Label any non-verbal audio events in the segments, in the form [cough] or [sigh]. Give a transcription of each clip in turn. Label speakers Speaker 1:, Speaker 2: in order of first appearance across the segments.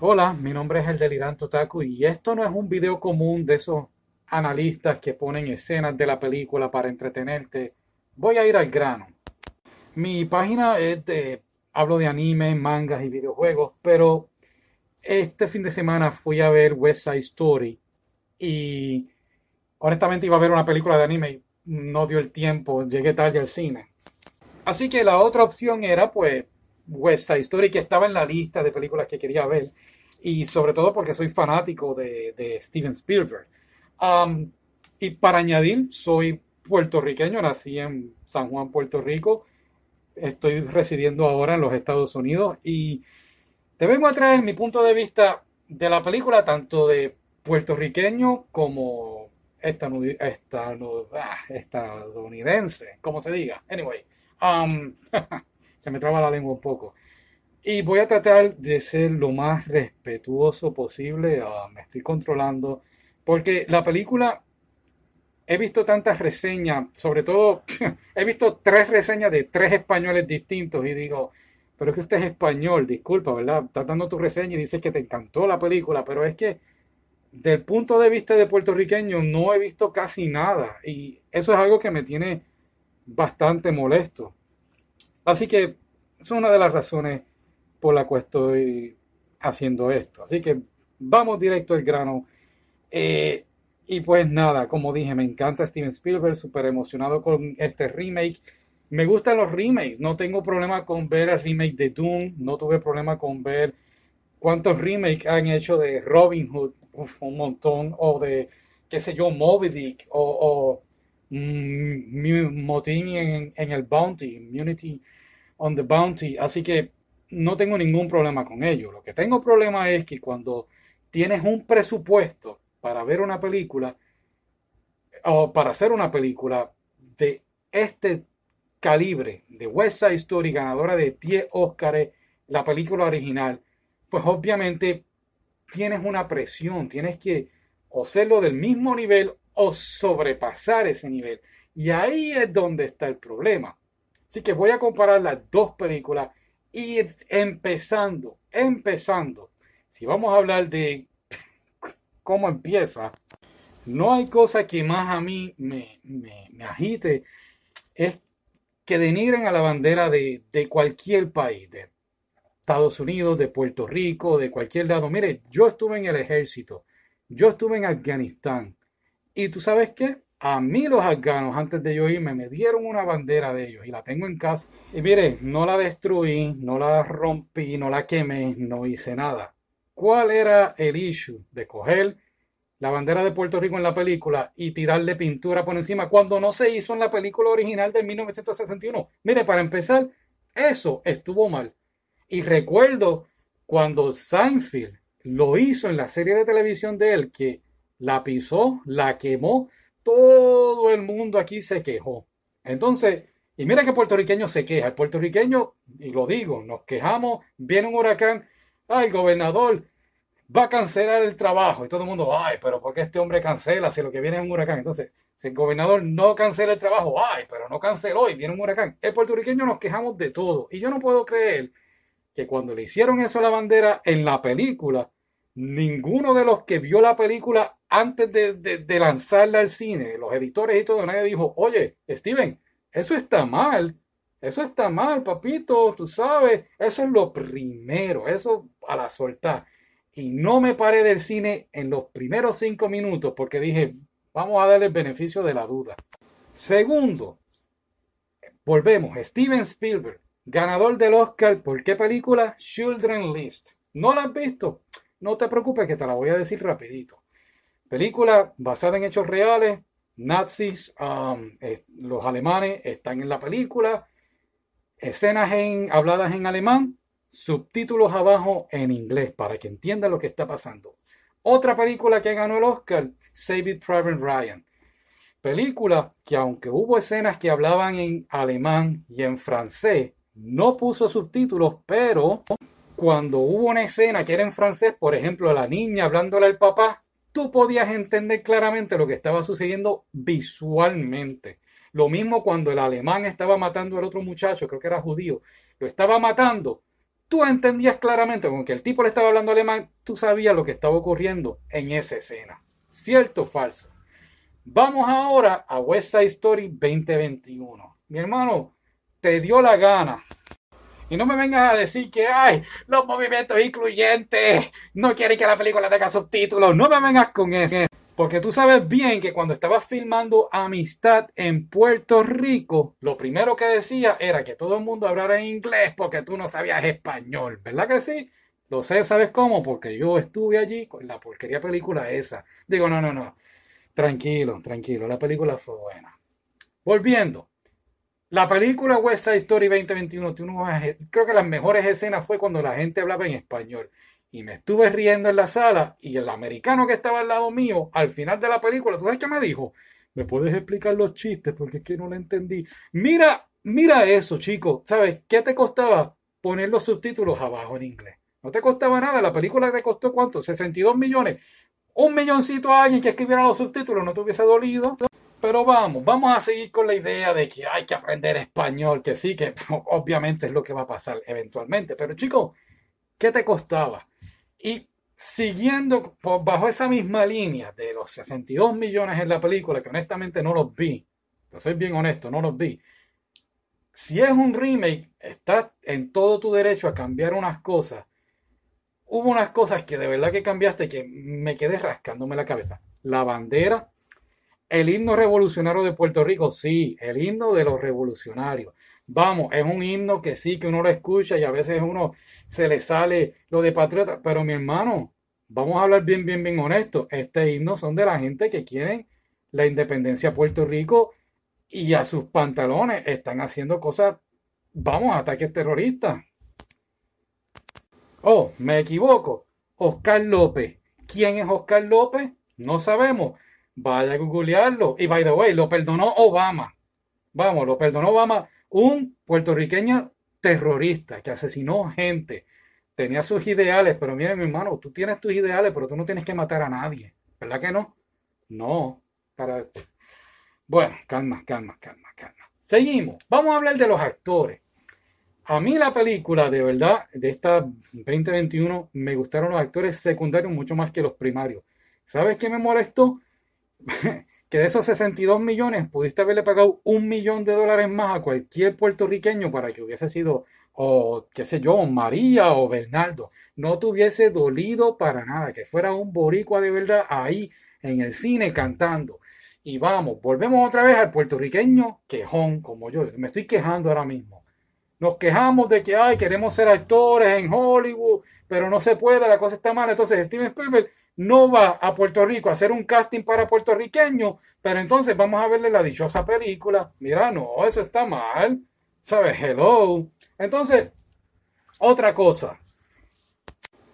Speaker 1: Hola, mi nombre es el Delirante Otaku y esto no es un video común de esos analistas que ponen escenas de la película para entretenerte. Voy a ir al grano. Mi página es de hablo de anime, mangas y videojuegos, pero este fin de semana fui a ver West Side Story y honestamente iba a ver una película de anime y no dio el tiempo, llegué tarde al cine. Así que la otra opción era pues West Side Story que estaba en la lista de películas que quería ver y sobre todo porque soy fanático de, Steven Spielberg. Um, y para añadir, soy puertorriqueño, nací en San Juan, Puerto Rico. Estoy residiendo ahora en los Estados Unidos y te vengo a traer mi punto de vista de la película, tanto de puertorriqueño como ah, estadounidense, como se diga. Anyway, um, [laughs] se me traba la lengua un poco. Y voy a tratar de ser lo más respetuoso posible. Ah, me estoy controlando. Porque la película, he visto tantas reseñas, sobre todo, [laughs] he visto tres reseñas de tres españoles distintos y digo, pero es que usted es español, disculpa, ¿verdad? Estás dando tu reseña y dices que te encantó la película, pero es que del punto de vista de puertorriqueño no he visto casi nada y eso es algo que me tiene bastante molesto. Así que es una de las razones por la cual estoy haciendo esto. Así que vamos directo al grano. Eh, y pues nada, como dije, me encanta Steven Spielberg, súper emocionado con este remake. Me gustan los remakes, no tengo problema con ver el remake de Doom, no tuve problema con ver cuántos remakes han hecho de Robin Hood, un montón, o de, qué sé yo, Moby Dick, o, mm, Motín en, en el Bounty, Immunity on the Bounty. Así que no tengo ningún problema con ello. Lo que tengo problema es que cuando tienes un presupuesto para ver una película o para hacer una película de este calibre, de West Side Story, ganadora de 10 Oscars, la película original, pues obviamente tienes una presión, tienes que o del mismo nivel o sobrepasar ese nivel. Y ahí es donde está el problema. Así que voy a comparar las dos películas y empezando, empezando, si vamos a hablar de [laughs] cómo empieza, no hay cosa que más a mí me, agite, es que denigren a la bandera de, de cualquier país, de Estados Unidos, de Puerto Rico, de cualquier lado. Mire, yo estuve en el ejército, yo estuve en Afganistán, y tú sabes qué, a mí los afganos, antes de yo irme, me dieron una bandera de ellos y la tengo en casa. Y mire, no la destruí, no la rompí, no la quemé, no hice nada. ¿Cuál era el issue de coger la bandera de Puerto Rico en la película y tirarle pintura por encima cuando no se hizo en la película original de 1961? Mire, para empezar, eso estuvo mal. Y recuerdo cuando Seinfeld lo hizo en la serie de televisión de él, que la pisó, la quemó, todo el mundo aquí se quejó. Entonces, y mira que puertorriqueño se queja. El puertorriqueño, y lo digo, nos quejamos, viene un huracán, ay, gobernador, va a cancelar el trabajo. Y todo el mundo, ay, pero ¿por qué este hombre cancela si lo que viene es un huracán? Entonces, si el gobernador no cancela el trabajo, ay, pero no canceló y viene un huracán. El puertorriqueño nos quejamos de todo. Y yo no puedo creer que cuando le hicieron eso a la bandera en la película, ninguno de los que vio la película antes de, lanzarla al cine, los editores y todo, nadie dijo, oye, Steven, eso está mal, eso está mal, papito, tú sabes, eso es lo primero, eso a la soltar. Y no me paré del cine en los primeros cinco minutos porque dije, vamos a darle el beneficio de la duda. Segundo, volvemos, Steven Spielberg, ganador del Oscar, ¿por qué película? Children List. ¿No la has visto? No te preocupes que te la voy a decir rapidito. Película basada en hechos reales, nazis, um, los alemanes están en la película, escenas en, habladas en alemán, subtítulos abajo en inglés para que entiendan lo que está pasando. Otra película que ganó el Oscar, Save It Private Ryan. Película que aunque hubo escenas que hablaban en alemán y en francés, no puso subtítulos, pero cuando hubo una escena que era en francés, por ejemplo, la niña hablándole al papá, tú podías entender claramente lo que estaba sucediendo visualmente. Lo mismo cuando el alemán estaba matando al otro muchacho, creo que era judío, lo estaba matando, tú entendías claramente, con que el tipo le estaba hablando alemán, tú sabías lo que estaba ocurriendo en esa escena. ¿Cierto o falso? Vamos ahora a West Side Story 2021. Mi hermano, te dio la gana. Y no me vengas a decir que, hay los movimientos incluyentes, no quiere que la película tenga subtítulos. No me vengas con eso. Porque tú sabes bien que cuando estaba filmando Amistad en Puerto Rico, lo primero que decía era que todo el mundo hablara inglés porque tú no sabías español. ¿Verdad que sí? Lo sé, ¿sabes cómo? Porque yo estuve allí con la porquería película esa. Digo, no, no, no. Tranquilo, tranquilo. La película fue buena. Volviendo. La película West Side Story 2021, creo que las mejores escenas fue cuando la gente hablaba en español y me estuve riendo en la sala y el americano que estaba al lado mío, al final de la película, ¿tú sabes qué me dijo? ¿Me puedes explicar los chistes? Porque es que no lo entendí. Mira, mira eso, chico. ¿Sabes qué te costaba poner los subtítulos abajo en inglés? No te costaba nada. La película te costó cuánto? 62 millones. Un milloncito a alguien que escribiera los subtítulos no te hubiese dolido. Pero vamos, vamos a seguir con la idea de que hay que aprender español, que sí, que [laughs] obviamente es lo que va a pasar eventualmente. Pero chicos, ¿qué te costaba? Y siguiendo bajo esa misma línea de los 62 millones en la película, que honestamente no los vi, soy bien honesto, no los vi. Si es un remake, estás en todo tu derecho a cambiar unas cosas. Hubo unas cosas que de verdad que cambiaste que me quedé rascándome la cabeza. La bandera, el himno revolucionario de Puerto Rico, sí, el himno de los revolucionarios. Vamos, es un himno que sí, que uno lo escucha y a veces uno se le sale lo de patriota. Pero mi hermano, vamos a hablar bien, bien, bien honesto. Este himno son de la gente que quieren la independencia de Puerto Rico y a sus pantalones están haciendo cosas, vamos, ataques terroristas. Oh, me equivoco. Oscar López. ¿Quién es Oscar López? No sabemos. Vaya a googlearlo. Y by the way, lo perdonó Obama. Vamos, lo perdonó Obama un puertorriqueño terrorista que asesinó gente, tenía sus ideales, pero mire mi hermano, tú tienes tus ideales, pero tú no tienes que matar a nadie, ¿verdad que no? No, para... Bueno, calma, calma, calma, calma. Seguimos, vamos a hablar de los actores. A mí la película, de verdad, de esta 2021, me gustaron los actores secundarios mucho más que los primarios. ¿Sabes qué me molestó? [laughs] que de esos 62 millones pudiste haberle pagado un millón de dólares más a cualquier puertorriqueño para que hubiese sido, o qué sé yo, María o Bernardo. No te hubiese dolido para nada, que fuera un boricua de verdad ahí en el cine cantando. Y vamos, volvemos otra vez al puertorriqueño quejón, como yo. Me estoy quejando ahora mismo. Nos quejamos de que, ay, queremos ser actores en Hollywood, pero no se puede, la cosa está mal. Entonces, Steven Spielberg no va a Puerto Rico a hacer un casting para puertorriqueños, pero entonces vamos a verle la dichosa película. Mira, no, eso está mal. ¿Sabes? Hello. Entonces, otra cosa.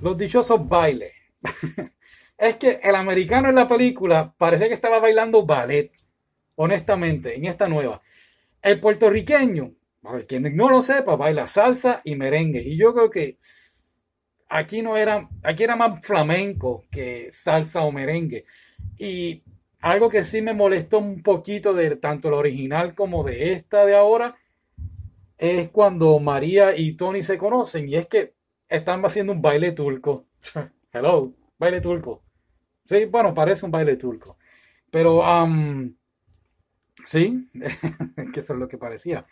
Speaker 1: Los dichosos bailes. [laughs] es que el americano en la película parecía que estaba bailando ballet. Honestamente, en esta nueva. El puertorriqueño, para quien no lo sepa, baila salsa y merengue. Y yo creo que aquí no era, aquí era más flamenco que salsa o merengue. Y algo que sí me molestó un poquito de tanto la original como de esta de ahora es cuando María y Tony se conocen y es que están haciendo un baile turco. [laughs] Hello, baile turco. Sí, bueno, parece un baile turco. Pero, um, sí, [laughs] que eso es lo que parecía.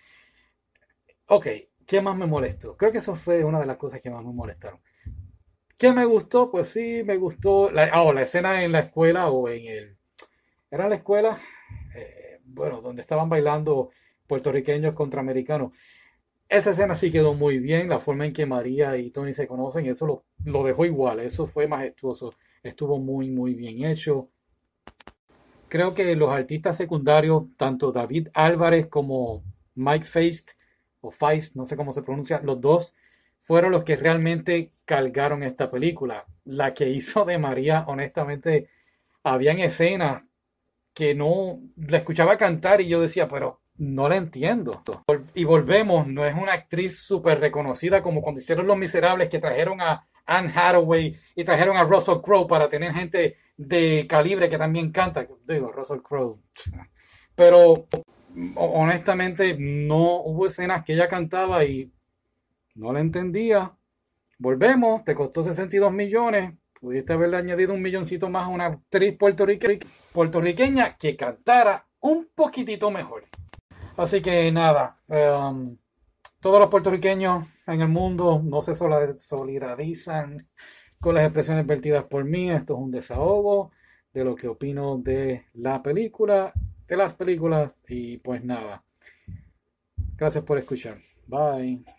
Speaker 1: Ok, ¿qué más me molestó? Creo que eso fue una de las cosas que más me molestaron. ¿Qué me gustó? Pues sí, me gustó la, oh, la escena en la escuela o en el... ¿Era la escuela? Eh, bueno, donde estaban bailando puertorriqueños contra americanos. Esa escena sí quedó muy bien, la forma en que María y Tony se conocen, eso lo, lo dejó igual, eso fue majestuoso, estuvo muy, muy bien hecho. Creo que los artistas secundarios, tanto David Álvarez como Mike Feist, o Feist, no sé cómo se pronuncia, los dos fueron los que realmente cargaron esta película. La que hizo de María, honestamente, habían escenas que no la escuchaba cantar y yo decía, pero no la entiendo. Y volvemos, no es una actriz súper reconocida como cuando hicieron Los Miserables que trajeron a Anne Hathaway y trajeron a Russell Crowe para tener gente de calibre que también canta. Digo, Russell Crowe. [laughs] Pero honestamente no hubo escenas que ella cantaba y no la entendía. volvemos, te costó 62 millones, pudiste haberle añadido un milloncito más a una actriz puertorriqueña que cantara un poquitito mejor. Así que nada, um, todos los puertorriqueños en el mundo no se solidarizan con las expresiones vertidas por mí. Esto es un desahogo de lo que opino de la película, de las películas y pues nada. Gracias por escuchar. Bye.